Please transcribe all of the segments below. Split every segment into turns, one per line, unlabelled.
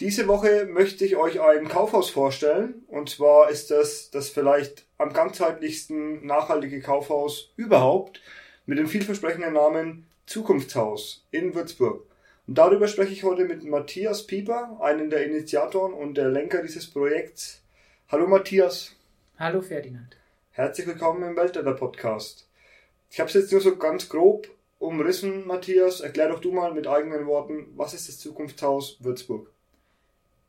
Diese Woche möchte ich euch ein Kaufhaus vorstellen. Und zwar ist das das vielleicht am ganzheitlichsten nachhaltige Kaufhaus überhaupt mit dem vielversprechenden Namen Zukunftshaus in Würzburg. Und darüber spreche ich heute mit Matthias Pieper, einen der Initiatoren und der Lenker dieses Projekts. Hallo Matthias.
Hallo Ferdinand.
Herzlich willkommen im Weltretter Podcast. Ich habe es jetzt nur so ganz grob umrissen, Matthias. Erklär doch du mal mit eigenen Worten, was ist das Zukunftshaus Würzburg?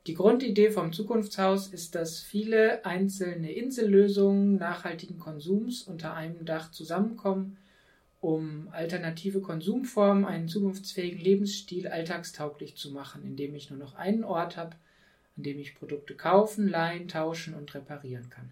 Die Grundidee vom Zukunftshaus ist, dass viele einzelne Insellösungen nachhaltigen Konsums unter einem Dach zusammenkommen, um alternative Konsumformen, einen zukunftsfähigen Lebensstil alltagstauglich zu machen, indem ich nur noch einen Ort habe, an dem ich Produkte kaufen, leihen, tauschen und reparieren kann.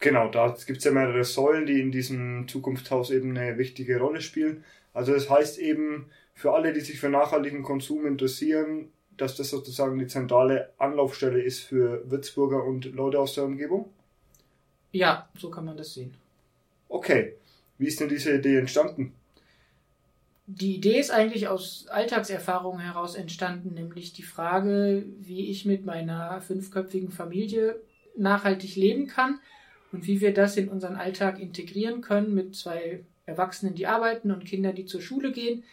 Genau, da gibt es ja mehrere Säulen, die in diesem Zukunftshaus eben eine wichtige Rolle spielen. Also das heißt eben, für alle, die sich für nachhaltigen Konsum interessieren, dass das sozusagen die zentrale Anlaufstelle ist für Würzburger und Leute aus der Umgebung?
Ja, so kann man das sehen.
Okay. Wie ist denn diese Idee entstanden?
Die Idee ist eigentlich aus Alltagserfahrungen heraus entstanden, nämlich die Frage, wie ich mit meiner fünfköpfigen Familie nachhaltig leben kann und wie wir das in unseren Alltag integrieren können mit zwei Erwachsenen, die arbeiten und Kindern, die zur Schule gehen.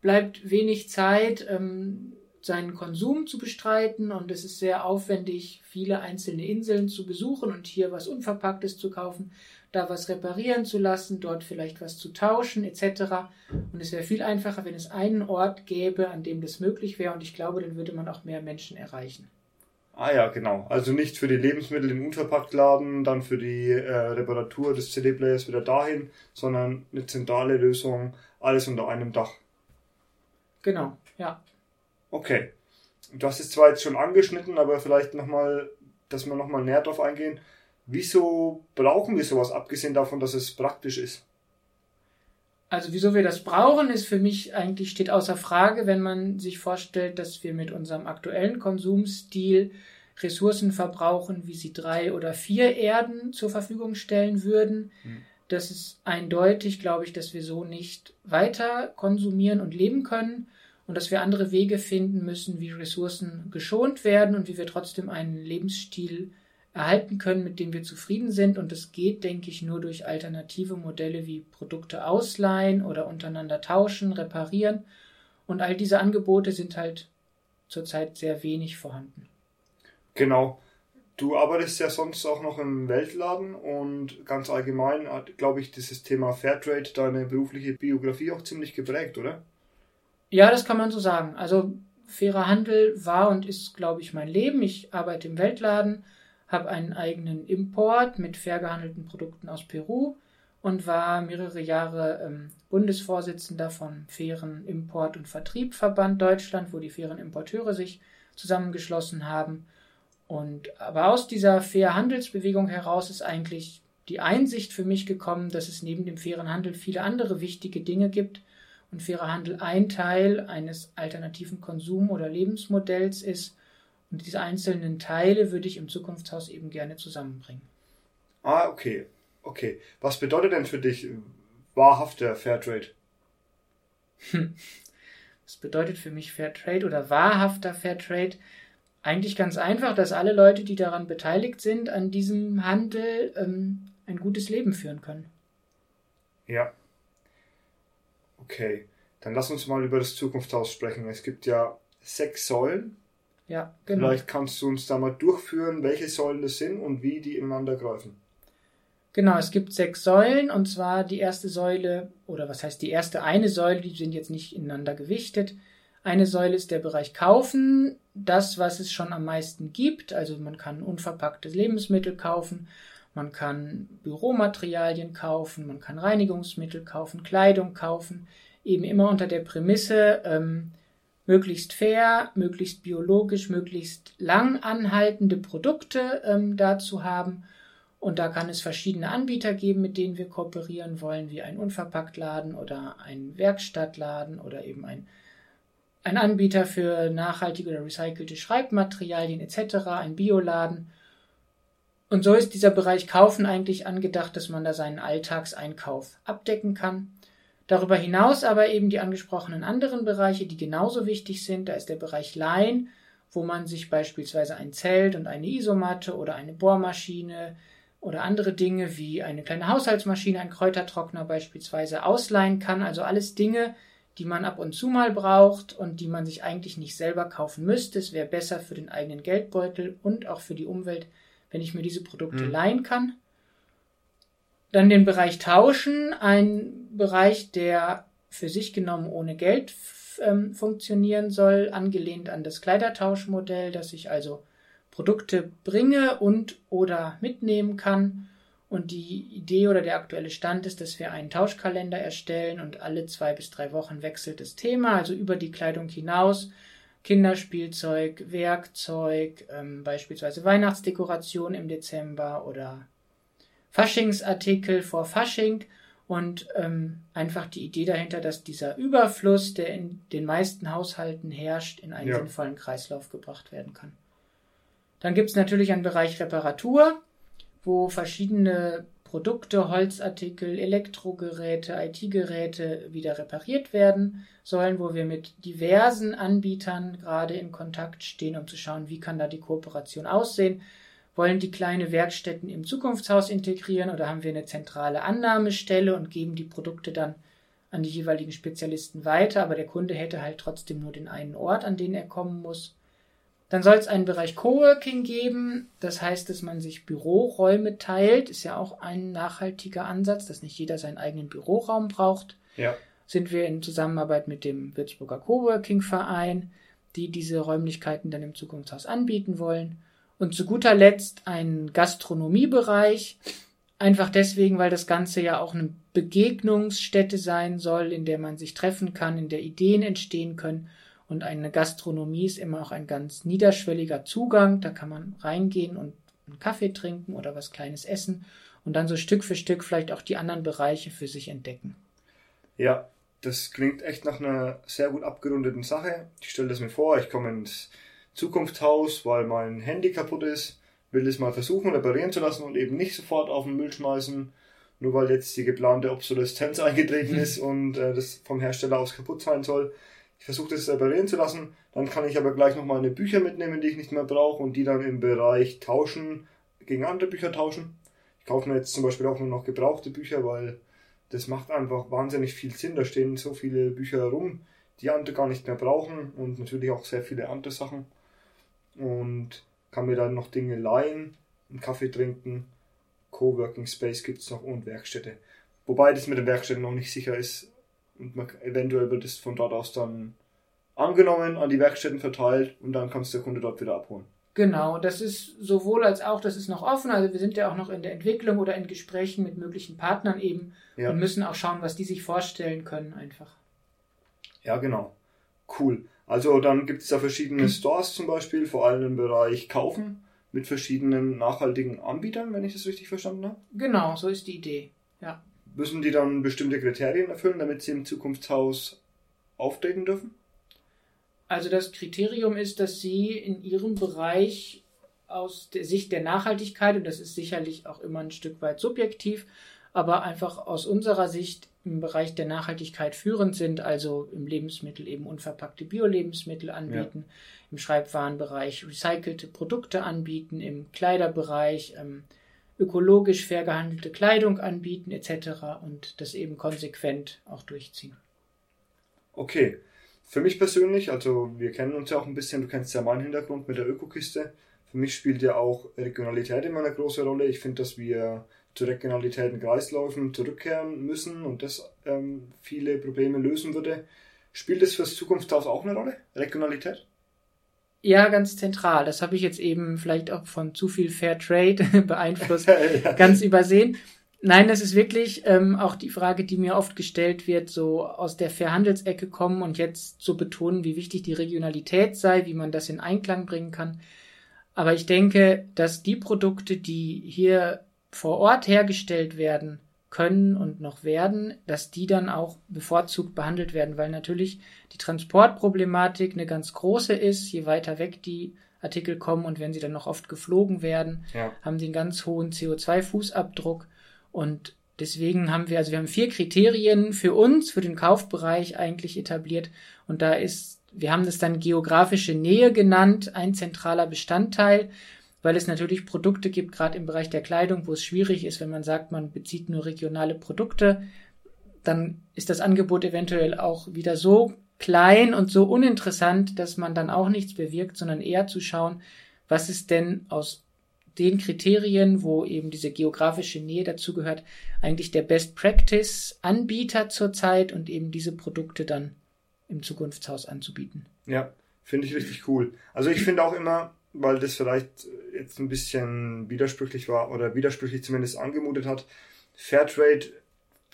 Bleibt wenig Zeit, ähm, seinen Konsum zu bestreiten und es ist sehr aufwendig, viele einzelne Inseln zu besuchen und hier was Unverpacktes zu kaufen, da was reparieren zu lassen, dort vielleicht was zu tauschen etc. Und es wäre viel einfacher, wenn es einen Ort gäbe, an dem das möglich wäre und ich glaube, dann würde man auch mehr Menschen erreichen.
Ah ja, genau. Also nicht für die Lebensmittel im Unverpacktladen, dann für die äh, Reparatur des CD-Players wieder dahin, sondern eine zentrale Lösung, alles unter einem Dach.
Genau, ja.
Okay. Du hast es zwar jetzt schon angeschnitten, aber vielleicht nochmal, dass wir nochmal näher drauf eingehen. Wieso brauchen wir sowas, abgesehen davon, dass es praktisch ist?
Also wieso wir das brauchen, ist für mich eigentlich steht außer Frage, wenn man sich vorstellt, dass wir mit unserem aktuellen Konsumstil Ressourcen verbrauchen, wie sie drei oder vier Erden zur Verfügung stellen würden. Hm. Das ist eindeutig, glaube ich, dass wir so nicht weiter konsumieren und leben können und dass wir andere Wege finden müssen, wie Ressourcen geschont werden und wie wir trotzdem einen Lebensstil erhalten können, mit dem wir zufrieden sind. Und das geht, denke ich, nur durch alternative Modelle wie Produkte ausleihen oder untereinander tauschen, reparieren. Und all diese Angebote sind halt zurzeit sehr wenig vorhanden.
Genau. Du arbeitest ja sonst auch noch im Weltladen und ganz allgemein hat, glaube ich, dieses Thema Fairtrade deine berufliche Biografie auch ziemlich geprägt, oder?
Ja, das kann man so sagen. Also fairer Handel war und ist, glaube ich, mein Leben. Ich arbeite im Weltladen, habe einen eigenen Import mit fair gehandelten Produkten aus Peru und war mehrere Jahre ähm, Bundesvorsitzender vom Fairen Import- und Vertriebverband Deutschland, wo die fairen Importeure sich zusammengeschlossen haben. Und aber aus dieser fair Handelsbewegung heraus ist eigentlich die Einsicht für mich gekommen, dass es neben dem fairen Handel viele andere wichtige Dinge gibt, und fairer Handel ein Teil eines alternativen Konsum- oder Lebensmodells ist. Und diese einzelnen Teile würde ich im Zukunftshaus eben gerne zusammenbringen.
Ah, okay. Okay. Was bedeutet denn für dich wahrhafter Fairtrade?
Was bedeutet für mich Fairtrade oder wahrhafter Fairtrade? Eigentlich ganz einfach, dass alle Leute, die daran beteiligt sind, an diesem Handel ähm, ein gutes Leben führen können.
Ja, Okay, dann lass uns mal über das Zukunftshaus sprechen. Es gibt ja sechs Säulen.
Ja,
genau. Vielleicht kannst du uns da mal durchführen, welche Säulen das sind und wie die ineinander greifen.
Genau, es gibt sechs Säulen und zwar die erste Säule, oder was heißt die erste eine Säule, die sind jetzt nicht ineinander gewichtet. Eine Säule ist der Bereich Kaufen, das, was es schon am meisten gibt. Also man kann unverpackte Lebensmittel kaufen, man kann Büromaterialien kaufen, man kann Reinigungsmittel kaufen, Kleidung kaufen, eben immer unter der Prämisse, ähm, möglichst fair, möglichst biologisch, möglichst lang anhaltende Produkte ähm, dazu haben. Und da kann es verschiedene Anbieter geben, mit denen wir kooperieren wollen, wie ein Unverpacktladen oder ein Werkstattladen oder eben ein, ein Anbieter für nachhaltige oder recycelte Schreibmaterialien etc., ein Bioladen. Und so ist dieser Bereich Kaufen eigentlich angedacht, dass man da seinen Alltagseinkauf abdecken kann. Darüber hinaus aber eben die angesprochenen anderen Bereiche, die genauso wichtig sind. Da ist der Bereich Leihen, wo man sich beispielsweise ein Zelt und eine Isomatte oder eine Bohrmaschine oder andere Dinge wie eine kleine Haushaltsmaschine, ein Kräutertrockner beispielsweise ausleihen kann. Also alles Dinge, die man ab und zu mal braucht und die man sich eigentlich nicht selber kaufen müsste. Es wäre besser für den eigenen Geldbeutel und auch für die Umwelt, wenn ich mir diese Produkte mhm. leihen kann. Dann den Bereich Tauschen, ein Bereich, der für sich genommen ohne Geld ähm, funktionieren soll, angelehnt an das Kleidertauschmodell, dass ich also Produkte bringe und oder mitnehmen kann. Und die Idee oder der aktuelle Stand ist, dass wir einen Tauschkalender erstellen und alle zwei bis drei Wochen wechselt das Thema, also über die Kleidung hinaus. Kinderspielzeug, Werkzeug, ähm, beispielsweise Weihnachtsdekoration im Dezember oder Faschingsartikel vor Fasching und ähm, einfach die Idee dahinter, dass dieser Überfluss, der in den meisten Haushalten herrscht, in einen ja. sinnvollen Kreislauf gebracht werden kann. Dann gibt es natürlich einen Bereich Reparatur, wo verschiedene Produkte, Holzartikel, Elektrogeräte, IT-Geräte wieder repariert werden sollen, wo wir mit diversen Anbietern gerade in Kontakt stehen, um zu schauen, wie kann da die Kooperation aussehen wollen die kleine Werkstätten im Zukunftshaus integrieren oder haben wir eine zentrale Annahmestelle und geben die Produkte dann an die jeweiligen Spezialisten weiter, aber der Kunde hätte halt trotzdem nur den einen Ort, an den er kommen muss. Dann soll es einen Bereich Coworking geben, das heißt, dass man sich Büroräume teilt, ist ja auch ein nachhaltiger Ansatz, dass nicht jeder seinen eigenen Büroraum braucht.
Ja.
Sind wir in Zusammenarbeit mit dem Würzburger Coworking Verein, die diese Räumlichkeiten dann im Zukunftshaus anbieten wollen. Und zu guter Letzt ein Gastronomiebereich. Einfach deswegen, weil das Ganze ja auch eine Begegnungsstätte sein soll, in der man sich treffen kann, in der Ideen entstehen können. Und eine Gastronomie ist immer auch ein ganz niederschwelliger Zugang. Da kann man reingehen und einen Kaffee trinken oder was Kleines essen und dann so Stück für Stück vielleicht auch die anderen Bereiche für sich entdecken.
Ja, das klingt echt nach einer sehr gut abgerundeten Sache. Ich stelle das mir vor, ich komme ins Zukunftshaus, weil mein Handy kaputt ist, will es mal versuchen reparieren zu lassen und eben nicht sofort auf den Müll schmeißen, nur weil jetzt die geplante Obsoleszenz eingetreten ist und äh, das vom Hersteller aus kaputt sein soll. Ich versuche das reparieren zu lassen, dann kann ich aber gleich noch meine Bücher mitnehmen, die ich nicht mehr brauche und die dann im Bereich tauschen, gegen andere Bücher tauschen. Ich kaufe mir jetzt zum Beispiel auch nur noch gebrauchte Bücher, weil das macht einfach wahnsinnig viel Sinn. Da stehen so viele Bücher rum, die andere gar nicht mehr brauchen und natürlich auch sehr viele andere Sachen und kann mir dann noch Dinge leihen, einen Kaffee trinken. Coworking Space gibt es noch und Werkstätte. Wobei das mit den Werkstätten noch nicht sicher ist und man, eventuell wird es von dort aus dann angenommen, an die Werkstätten verteilt und dann kannst du der Kunde dort wieder abholen.
Genau, das ist sowohl als auch, das ist noch offen. Also wir sind ja auch noch in der Entwicklung oder in Gesprächen mit möglichen Partnern eben ja. und müssen auch schauen, was die sich vorstellen können einfach.
Ja, genau. Cool. Also dann gibt es da verschiedene Stores zum Beispiel, vor allem im Bereich Kaufen mit verschiedenen nachhaltigen Anbietern, wenn ich das richtig verstanden habe.
Genau, so ist die Idee. Ja.
Müssen die dann bestimmte Kriterien erfüllen, damit sie im Zukunftshaus auftreten dürfen?
Also das Kriterium ist, dass sie in ihrem Bereich aus der Sicht der Nachhaltigkeit, und das ist sicherlich auch immer ein Stück weit subjektiv, aber einfach aus unserer Sicht im Bereich der Nachhaltigkeit führend sind, also im Lebensmittel eben unverpackte Bio-Lebensmittel anbieten, ja. im Schreibwarenbereich recycelte Produkte anbieten, im Kleiderbereich ähm, ökologisch fair gehandelte Kleidung anbieten etc. und das eben konsequent auch durchziehen.
Okay. Für mich persönlich, also wir kennen uns ja auch ein bisschen, du kennst ja meinen Hintergrund mit der Ökokiste. Für mich spielt ja auch Regionalität immer eine große Rolle. Ich finde, dass wir zu Regionalitäten Kreisläufen zurückkehren müssen und das ähm, viele Probleme lösen würde. Spielt es fürs Zukunftshaus auch eine Rolle? Regionalität?
Ja, ganz zentral. Das habe ich jetzt eben vielleicht auch von zu viel Fair Trade beeinflusst, ja. ganz übersehen. Nein, das ist wirklich ähm, auch die Frage, die mir oft gestellt wird, so aus der Verhandelsecke kommen und jetzt so betonen, wie wichtig die Regionalität sei, wie man das in Einklang bringen kann. Aber ich denke, dass die Produkte, die hier vor Ort hergestellt werden, können und noch werden, dass die dann auch bevorzugt behandelt werden, weil natürlich die Transportproblematik eine ganz große ist, je weiter weg die Artikel kommen und wenn sie dann noch oft geflogen werden, ja. haben sie einen ganz hohen CO2-Fußabdruck und deswegen haben wir, also wir haben vier Kriterien für uns, für den Kaufbereich eigentlich etabliert. Und da ist, wir haben das dann geografische Nähe genannt, ein zentraler Bestandteil, weil es natürlich Produkte gibt, gerade im Bereich der Kleidung, wo es schwierig ist, wenn man sagt, man bezieht nur regionale Produkte, dann ist das Angebot eventuell auch wieder so klein und so uninteressant, dass man dann auch nichts bewirkt, sondern eher zu schauen, was ist denn aus den Kriterien, wo eben diese geografische Nähe dazugehört, eigentlich der Best Practice Anbieter zurzeit und eben diese Produkte dann im Zukunftshaus anzubieten.
Ja, finde ich richtig cool. Also ich finde auch immer, weil das vielleicht jetzt ein bisschen widersprüchlich war oder widersprüchlich zumindest angemutet hat, Fairtrade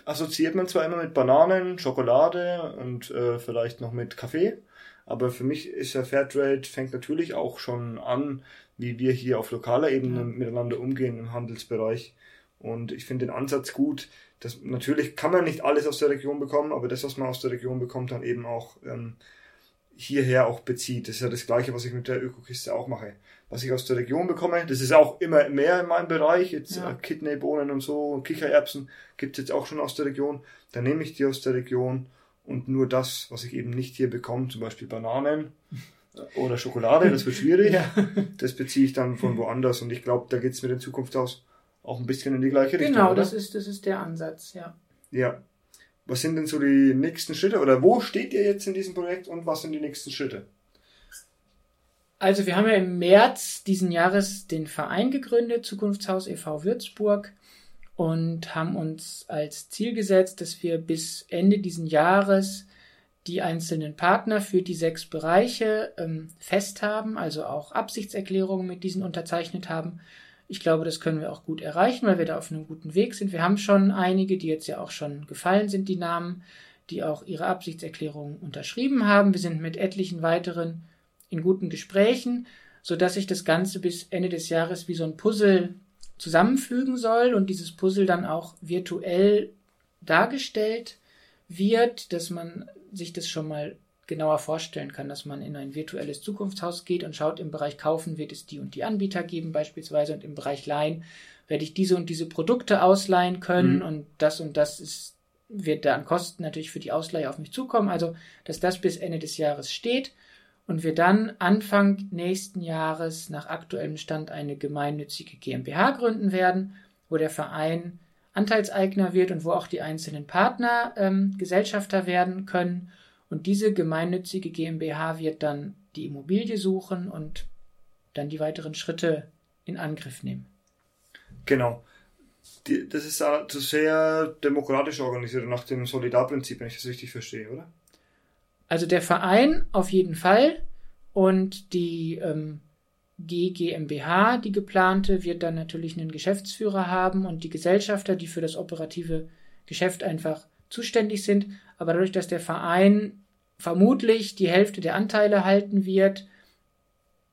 assoziiert man zwar immer mit Bananen, Schokolade und äh, vielleicht noch mit Kaffee, aber für mich ist ja Fairtrade fängt natürlich auch schon an, wie wir hier auf lokaler Ebene miteinander umgehen im Handelsbereich. Und ich finde den Ansatz gut. dass natürlich kann man nicht alles aus der Region bekommen, aber das, was man aus der Region bekommt, dann eben auch ähm, hierher auch bezieht. Das ist ja das Gleiche, was ich mit der Ökokiste auch mache. Was ich aus der Region bekomme, das ist auch immer mehr in meinem Bereich. Jetzt ja. Äh, Kidneybohnen und so, Kichererbsen gibt es jetzt auch schon aus der Region. Dann nehme ich die aus der Region und nur das, was ich eben nicht hier bekomme, zum Beispiel Bananen oder Schokolade, das wird schwierig. ja. Das beziehe ich dann von woanders und ich glaube, da geht es mit in Zukunft aus auch ein bisschen in die gleiche
Richtung. Genau, das ist, das ist der Ansatz, ja.
Ja, was sind denn so die nächsten Schritte oder wo steht ihr jetzt in diesem Projekt und was sind die nächsten Schritte?
Also wir haben ja im März diesen Jahres den Verein gegründet, Zukunftshaus e.V. Würzburg und haben uns als Ziel gesetzt, dass wir bis Ende diesen Jahres die einzelnen Partner für die sechs Bereiche ähm, fest haben, also auch Absichtserklärungen mit diesen unterzeichnet haben ich glaube, das können wir auch gut erreichen, weil wir da auf einem guten Weg sind. Wir haben schon einige, die jetzt ja auch schon gefallen sind, die Namen, die auch ihre Absichtserklärungen unterschrieben haben. Wir sind mit etlichen weiteren in guten Gesprächen, so dass sich das Ganze bis Ende des Jahres wie so ein Puzzle zusammenfügen soll und dieses Puzzle dann auch virtuell dargestellt wird, dass man sich das schon mal genauer vorstellen kann, dass man in ein virtuelles Zukunftshaus geht und schaut, im Bereich Kaufen wird es die und die Anbieter geben beispielsweise und im Bereich Leihen werde ich diese und diese Produkte ausleihen können mhm. und das und das ist, wird da an Kosten natürlich für die Ausleihe auf mich zukommen. Also, dass das bis Ende des Jahres steht und wir dann Anfang nächsten Jahres nach aktuellem Stand eine gemeinnützige GmbH gründen werden, wo der Verein Anteilseigner wird und wo auch die einzelnen Partner ähm, Gesellschafter werden können und diese gemeinnützige GmbH wird dann die Immobilie suchen und dann die weiteren Schritte in Angriff nehmen.
Genau. Die, das ist also sehr demokratisch organisiert nach dem Solidarprinzip, wenn ich das richtig verstehe, oder?
Also der Verein auf jeden Fall und die ähm, GGMBH, die geplante, wird dann natürlich einen Geschäftsführer haben und die Gesellschafter, die für das operative Geschäft einfach zuständig sind. Aber dadurch, dass der Verein vermutlich die Hälfte der Anteile halten wird,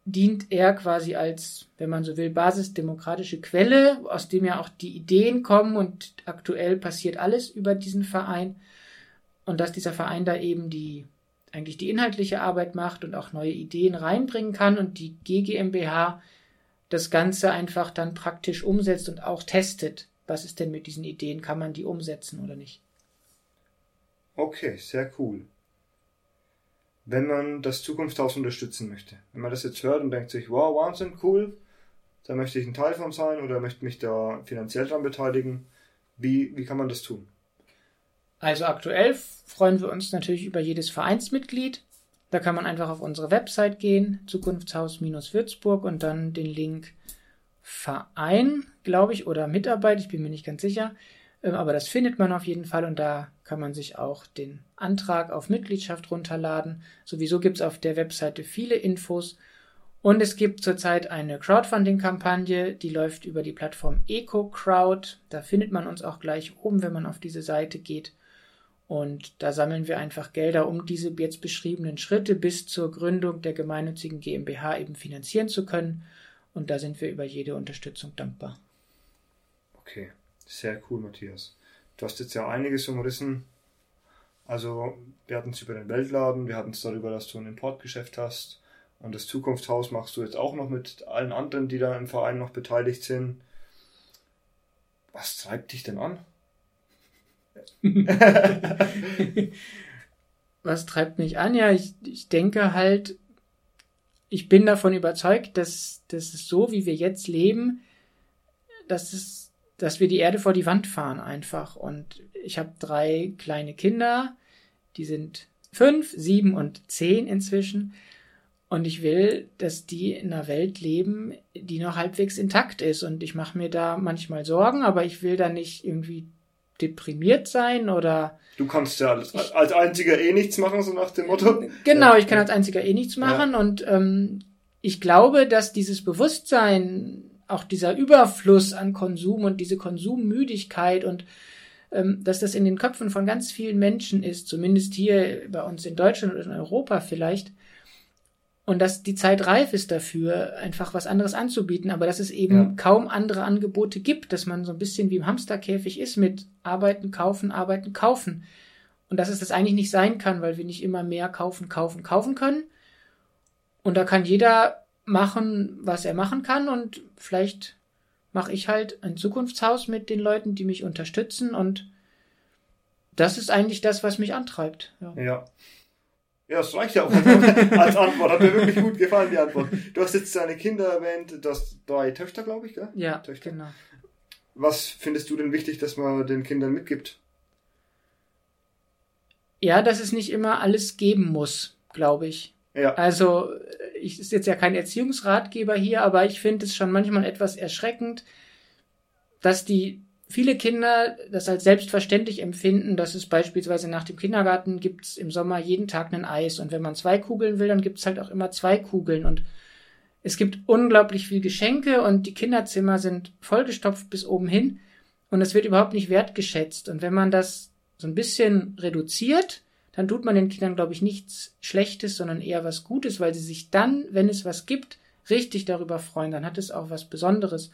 dient er quasi als, wenn man so will, basisdemokratische Quelle, aus dem ja auch die Ideen kommen und aktuell passiert alles über diesen Verein und dass dieser Verein da eben die eigentlich die inhaltliche Arbeit macht und auch neue Ideen reinbringen kann und die GGMBH das Ganze einfach dann praktisch umsetzt und auch testet. Was ist denn mit diesen Ideen? Kann man die umsetzen oder nicht?
Okay, sehr cool wenn man das Zukunftshaus unterstützen möchte. Wenn man das jetzt hört und denkt sich, wow, Wahnsinn, cool, da möchte ich ein Teil von sein oder möchte mich da finanziell dran beteiligen, wie, wie kann man das tun?
Also aktuell freuen wir uns natürlich über jedes Vereinsmitglied. Da kann man einfach auf unsere Website gehen, Zukunftshaus-Würzburg und dann den Link Verein, glaube ich, oder Mitarbeit, ich bin mir nicht ganz sicher. Ähm, aber das findet man auf jeden Fall und da kann man sich auch den Antrag auf Mitgliedschaft runterladen. Sowieso gibt es auf der Webseite viele Infos. Und es gibt zurzeit eine Crowdfunding-Kampagne, die läuft über die Plattform EcoCrowd. Da findet man uns auch gleich oben, wenn man auf diese Seite geht. Und da sammeln wir einfach Gelder, um diese jetzt beschriebenen Schritte bis zur Gründung der gemeinnützigen GmbH eben finanzieren zu können. Und da sind wir über jede Unterstützung dankbar.
Okay, sehr cool, Matthias. Du hast jetzt ja einiges umrissen. Also, wir hatten es über den Weltladen, wir hatten es darüber, dass du ein Importgeschäft hast. Und das Zukunftshaus machst du jetzt auch noch mit allen anderen, die da im Verein noch beteiligt sind. Was treibt dich denn an?
Was treibt mich an? Ja, ich, ich denke halt, ich bin davon überzeugt, dass, dass es so, wie wir jetzt leben, dass es, dass wir die Erde vor die Wand fahren einfach. Und ich habe drei kleine Kinder, die sind fünf, sieben und zehn inzwischen. Und ich will, dass die in einer Welt leben, die noch halbwegs intakt ist. Und ich mache mir da manchmal Sorgen, aber ich will da nicht irgendwie deprimiert sein oder.
Du kannst ja als, als einziger eh nichts machen, so nach dem Motto.
Genau, ich kann als einziger eh nichts machen ja. und ähm, ich glaube, dass dieses Bewusstsein, auch dieser Überfluss an Konsum und diese Konsummüdigkeit und ähm, dass das in den Köpfen von ganz vielen Menschen ist, zumindest hier bei uns in Deutschland oder in Europa vielleicht, und dass die Zeit reif ist dafür, einfach was anderes anzubieten, aber dass es eben ja. kaum andere Angebote gibt, dass man so ein bisschen wie im Hamsterkäfig ist mit Arbeiten, kaufen, arbeiten, kaufen. Und dass es das eigentlich nicht sein kann, weil wir nicht immer mehr kaufen, kaufen, kaufen können. Und da kann jeder machen, was er machen kann und vielleicht mache ich halt ein Zukunftshaus mit den Leuten, die mich unterstützen und das ist eigentlich das, was mich antreibt.
Ja. ja. Ja, das reicht ja auch als Antwort. Hat mir wirklich gut gefallen, die Antwort. Du hast jetzt deine Kinder erwähnt, du hast drei Töchter, glaube ich, gell?
Ja,
Töchter.
genau.
Was findest du denn wichtig, dass man den Kindern mitgibt?
Ja, dass es nicht immer alles geben muss, glaube ich. Ja. Also, ich ist jetzt ja kein Erziehungsratgeber hier, aber ich finde es schon manchmal etwas erschreckend, dass die viele Kinder das als selbstverständlich empfinden, dass es beispielsweise nach dem Kindergarten gibt's im Sommer jeden Tag ein Eis. Und wenn man zwei Kugeln will, dann gibt's halt auch immer zwei Kugeln. Und es gibt unglaublich viel Geschenke und die Kinderzimmer sind vollgestopft bis oben hin. Und es wird überhaupt nicht wertgeschätzt. Und wenn man das so ein bisschen reduziert, dann tut man den Kindern, glaube ich, nichts Schlechtes, sondern eher was Gutes, weil sie sich dann, wenn es was gibt, richtig darüber freuen. Dann hat es auch was Besonderes.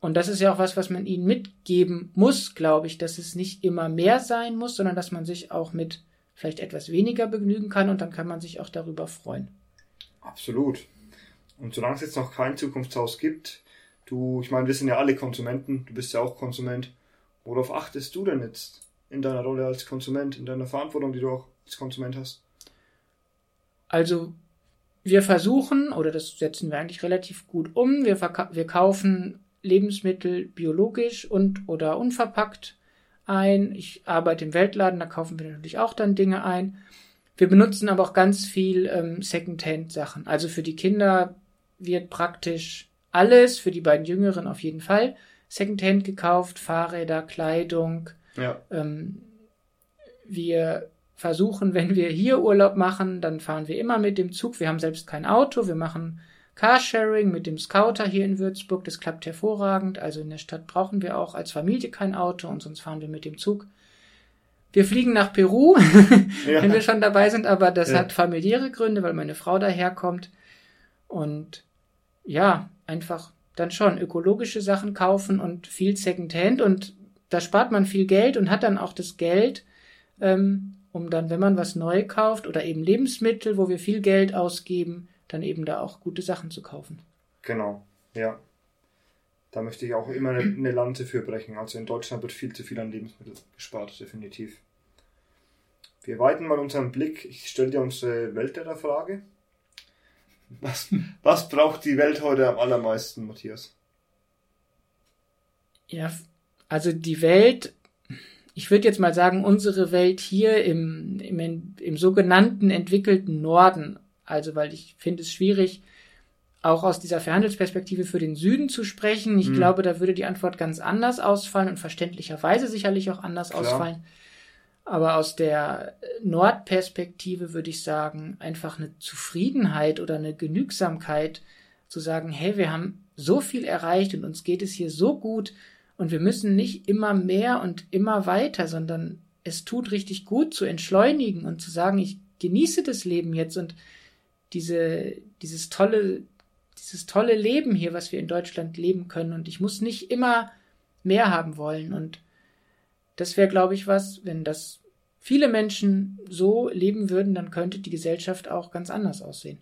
Und das ist ja auch was, was man ihnen mitgeben muss, glaube ich, dass es nicht immer mehr sein muss, sondern dass man sich auch mit vielleicht etwas weniger begnügen kann und dann kann man sich auch darüber freuen.
Absolut. Und solange es jetzt noch kein Zukunftshaus gibt, du, ich meine, wir sind ja alle Konsumenten, du bist ja auch Konsument. Worauf achtest du denn jetzt in deiner Rolle als Konsument, in deiner Verantwortung, die du auch als Konsument hast?
Also, wir versuchen, oder das setzen wir eigentlich relativ gut um, wir, wir kaufen Lebensmittel biologisch und oder unverpackt ein. Ich arbeite im Weltladen, da kaufen wir natürlich auch dann Dinge ein. Wir benutzen aber auch ganz viel ähm, Secondhand-Sachen. Also für die Kinder wird praktisch alles, für die beiden Jüngeren auf jeden Fall, Secondhand gekauft, Fahrräder, Kleidung.
Ja.
Ähm, wir versuchen, wenn wir hier Urlaub machen, dann fahren wir immer mit dem Zug. Wir haben selbst kein Auto, wir machen Carsharing mit dem Scouter hier in Würzburg, das klappt hervorragend. Also in der Stadt brauchen wir auch als Familie kein Auto und sonst fahren wir mit dem Zug. Wir fliegen nach Peru, ja. wenn wir schon dabei sind, aber das ja. hat familiäre Gründe, weil meine Frau daherkommt. Und ja, einfach dann schon ökologische Sachen kaufen und viel Secondhand und da spart man viel Geld und hat dann auch das Geld, ähm, um dann, wenn man was neu kauft oder eben Lebensmittel, wo wir viel Geld ausgeben, dann eben da auch gute Sachen zu kaufen.
Genau, ja. Da möchte ich auch immer eine, eine Lanze für brechen. Also in Deutschland wird viel zu viel an Lebensmitteln gespart, definitiv. Wir weiten mal unseren Blick. Ich stelle dir unsere Weltretterfrage. Was, was braucht die Welt heute am allermeisten, Matthias?
Ja, also die Welt, ich würde jetzt mal sagen, unsere Welt hier im, im, im sogenannten entwickelten Norden also, weil ich finde es schwierig, auch aus dieser Verhandelsperspektive für den Süden zu sprechen. Ich mhm. glaube, da würde die Antwort ganz anders ausfallen und verständlicherweise sicherlich auch anders Klar. ausfallen. Aber aus der Nordperspektive würde ich sagen, einfach eine Zufriedenheit oder eine Genügsamkeit zu sagen, hey, wir haben so viel erreicht und uns geht es hier so gut und wir müssen nicht immer mehr und immer weiter, sondern es tut richtig gut zu entschleunigen und zu sagen, ich genieße das Leben jetzt und diese, dieses tolle, dieses tolle Leben hier, was wir in Deutschland leben können und ich muss nicht immer mehr haben wollen und das wäre, glaube ich, was, wenn das viele Menschen so leben würden, dann könnte die Gesellschaft auch ganz anders aussehen.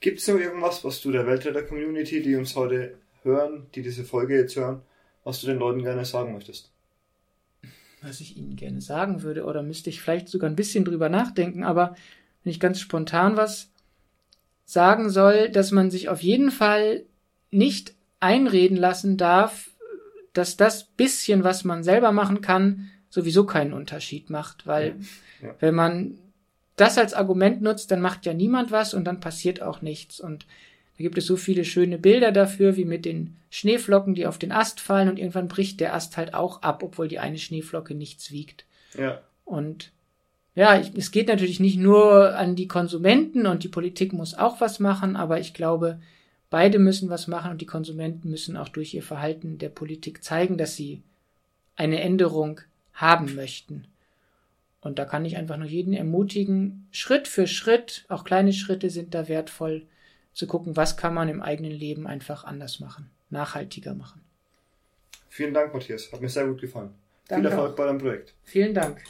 Gibt es noch irgendwas, was du der Weltretter-Community, die uns heute hören, die diese Folge jetzt hören, was du den Leuten gerne sagen möchtest?
Was ich ihnen gerne sagen würde, oder müsste ich vielleicht sogar ein bisschen drüber nachdenken, aber wenn ich ganz spontan was sagen soll, dass man sich auf jeden Fall nicht einreden lassen darf, dass das bisschen, was man selber machen kann, sowieso keinen Unterschied macht, weil ja. Ja. wenn man das als Argument nutzt, dann macht ja niemand was und dann passiert auch nichts. Und da gibt es so viele schöne Bilder dafür, wie mit den Schneeflocken, die auf den Ast fallen und irgendwann bricht der Ast halt auch ab, obwohl die eine Schneeflocke nichts wiegt.
Ja.
Und ja, ich, es geht natürlich nicht nur an die Konsumenten und die Politik muss auch was machen, aber ich glaube, beide müssen was machen und die Konsumenten müssen auch durch ihr Verhalten der Politik zeigen, dass sie eine Änderung haben möchten. Und da kann ich einfach nur jeden ermutigen, Schritt für Schritt, auch kleine Schritte sind da wertvoll, zu gucken, was kann man im eigenen Leben einfach anders machen, nachhaltiger machen.
Vielen Dank, Matthias. Hat mir sehr gut gefallen. Danke Viel Erfolg auch. bei deinem Projekt.
Vielen Dank.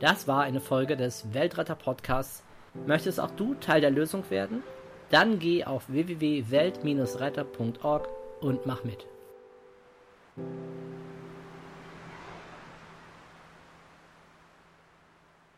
Das war eine Folge des Weltretter Podcasts. Möchtest auch du Teil der Lösung werden? Dann geh auf www.welt-retter.org und mach mit.